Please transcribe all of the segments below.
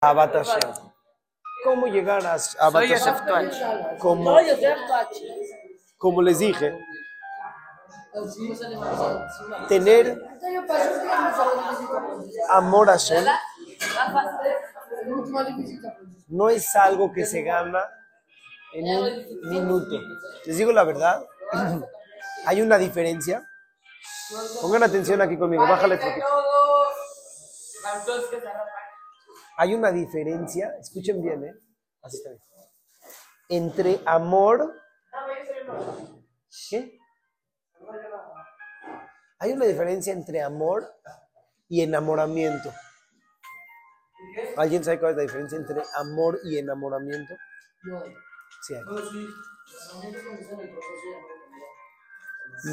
Hashem. ¿Cómo llegar a Hashem? Tuach. Como, como les dije, tener amor a Hashem no es algo que se gana en un minuto. Les digo la verdad, hay una diferencia. Pongan atención aquí conmigo, bájale poquito. Hay una diferencia, escuchen bien, ¿eh? Así está. Entre amor. ¿Qué? Hay una diferencia entre amor y enamoramiento. ¿Alguien sabe cuál es la diferencia entre amor y enamoramiento? Sí hay.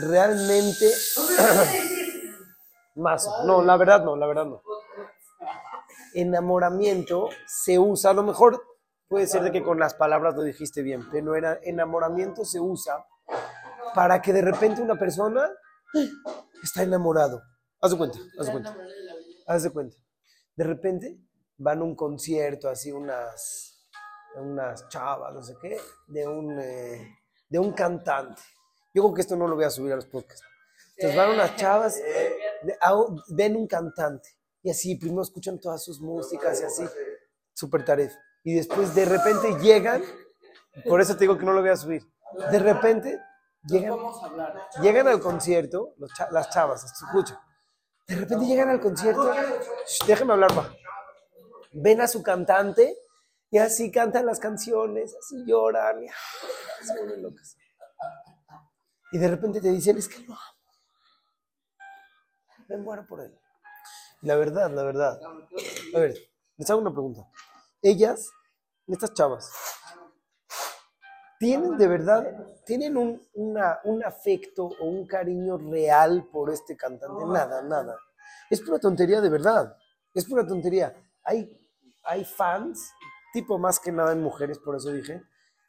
Realmente. Más. No, la verdad no, la verdad no. Enamoramiento se usa, a lo mejor puede ser de que con las palabras lo dijiste bien, pero era- enamoramiento se usa para que de repente una persona está enamorado. Haz de cuenta, haz de cuenta. Haz de cuenta. De repente van a un concierto, así unas, unas chavas, no sé qué, de un, eh, de un cantante. Yo creo que esto no lo voy a subir a los podcasts. Entonces van unas chavas, de- a un- ven un cantante y así, primero escuchan todas sus músicas y así, súper taref. Y después de repente llegan, por eso te digo que no lo voy a subir. De repente llegan, llegan al concierto, los cha- las chavas, escucha. De repente llegan al concierto, Shh, déjenme hablar, va. Ven a su cantante y así cantan las canciones, así lloran, y, ah, se vuelven locas. Y de repente te dicen, es que lo amo. Me muero por él. La verdad, la verdad. A ver, les hago una pregunta. Ellas, estas chavas, ¿tienen de verdad, tienen un, un afecto o un cariño real por este cantante? Nada, nada. Es pura tontería de verdad. Es pura tontería. Hay, hay fans, tipo más que nada en mujeres, por eso dije,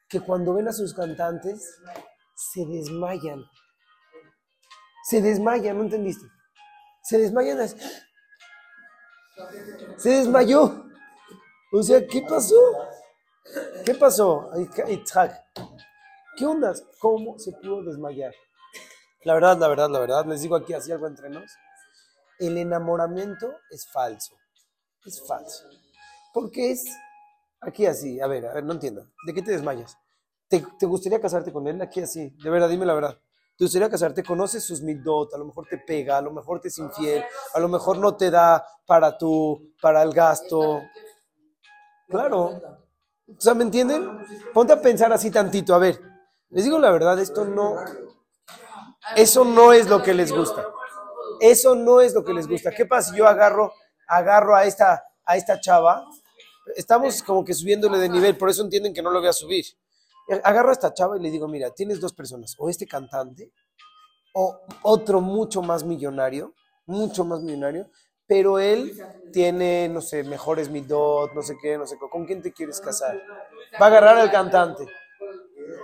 que cuando ven a sus cantantes se desmayan. Se desmayan, ¿no entendiste? Se desmayan. así. Se desmayó. O sea, ¿qué pasó? ¿Qué pasó? ¿Qué onda? ¿Cómo se pudo desmayar? La verdad, la verdad, la verdad, les digo aquí así algo entre nos. El enamoramiento es falso. Es falso. Porque es aquí así. A ver, a ver, no entiendo. ¿De qué te desmayas? ¿Te, te gustaría casarte con él? Aquí así. De verdad, dime la verdad. ¿Te gustaría casarte? Conoces sus midot, a lo mejor te pega, a lo mejor te es infiel, a lo mejor no te da para tu, para el gasto. Claro. O sea, ¿me entienden? Ponte a pensar así tantito. A ver, les digo la verdad, esto no, eso no es lo que les gusta. Eso no es lo que les gusta. ¿Qué pasa si yo agarro, agarro a esta, a esta chava? Estamos como que subiéndole de nivel, por eso entienden que no lo voy a subir. Agarro a esta chava y le digo, mira, tienes dos personas, o este cantante, o otro mucho más millonario, mucho más millonario, pero él tiene, no sé, mejores midot, no sé qué, no sé qué. ¿Con quién te quieres casar? Va a agarrar al cantante.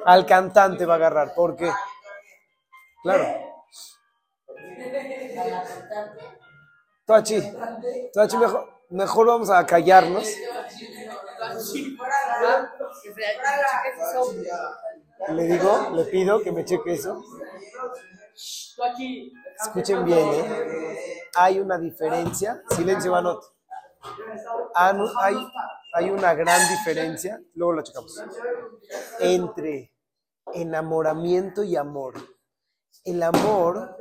Al cantante va a agarrar, ¿por qué? Claro. Toachi, Toachi, mejor, mejor vamos a callarnos. Le digo, le pido que me cheque eso. Escuchen bien, ¿eh? Hay una diferencia. Silencio, Banot. Ah, Hay, una gran diferencia, luego lo checamos, entre enamoramiento y amor. El amor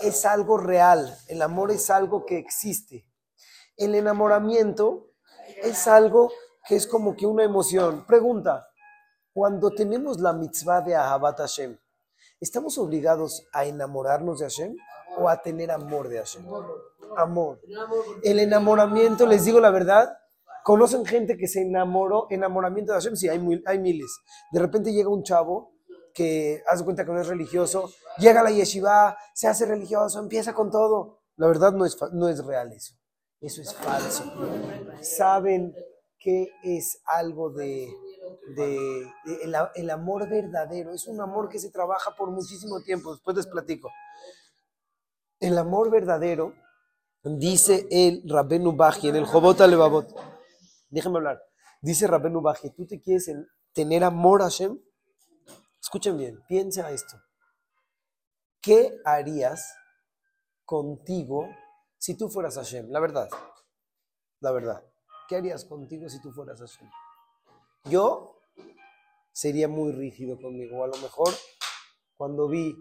es algo real, el amor es algo que existe. El enamoramiento es algo que es como que una emoción. Pregunta, cuando tenemos la mitzvah de Ahabat Hashem, ¿estamos obligados a enamorarnos de Hashem o a tener amor de Hashem? Amor. El enamoramiento, les digo la verdad, ¿conocen gente que se enamoró, enamoramiento de Hashem? Sí, hay, hay miles. De repente llega un chavo que hace cuenta que no es religioso, llega a la yeshiva, se hace religioso, empieza con todo. La verdad no es, no es real eso. Eso es falso. ¿Saben qué es algo de, de- el, amor verdadero? Es un amor que se trabaja por muchísimo tiempo. Después les platico. El amor verdadero, dice el Rabbenu Baji en el Jobot Alevabot, Déjenme hablar. Dice Rabenu Baji, ¿tú te quieres tener amor a Hashem? Escuchen bien, piensa esto. ¿Qué harías contigo si tú fueras Hashem? La verdad, la verdad. ¿Qué harías contigo si tú fueras Hashem? Yo sería muy rígido conmigo. A lo mejor cuando vi,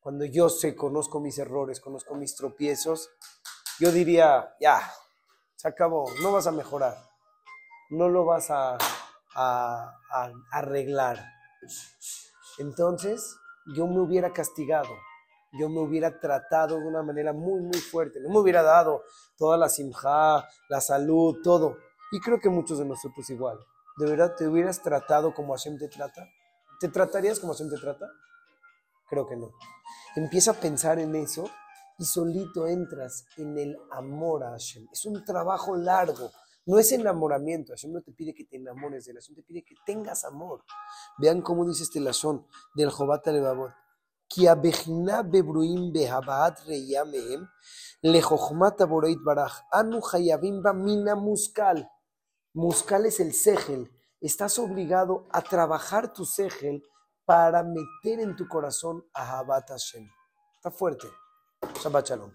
cuando yo sé, conozco mis errores, conozco mis tropiezos, yo diría, ya, se acabó, no vas a mejorar, no lo vas a, a arreglar. Entonces, yo me hubiera castigado, yo me hubiera tratado de una manera muy, muy fuerte, no me hubiera dado toda la simja, la salud, todo. Y creo que muchos de nosotros igual. ¿De verdad te hubieras tratado como Hashem te trata? ¿Te tratarías como Hashem te trata? Creo que no. Empieza a pensar en eso y solito entras en el amor a Hashem. Es un trabajo largo. No es enamoramiento. Hashem no te pide que te enamores de él. Hashem te pide que tengas amor. Vean cómo dice este lazón del Jobat Alevabot. כי הבחינה בברואים בהבאת ראייה מהם לחוכמת הבורא יתברך, אנו חייבים בה מן המושכל Muscal es el segel. Estás obligado a trabajar tu segel para meter en tu corazón a Habat Hashem. Está fuerte. Shabbat Shalom.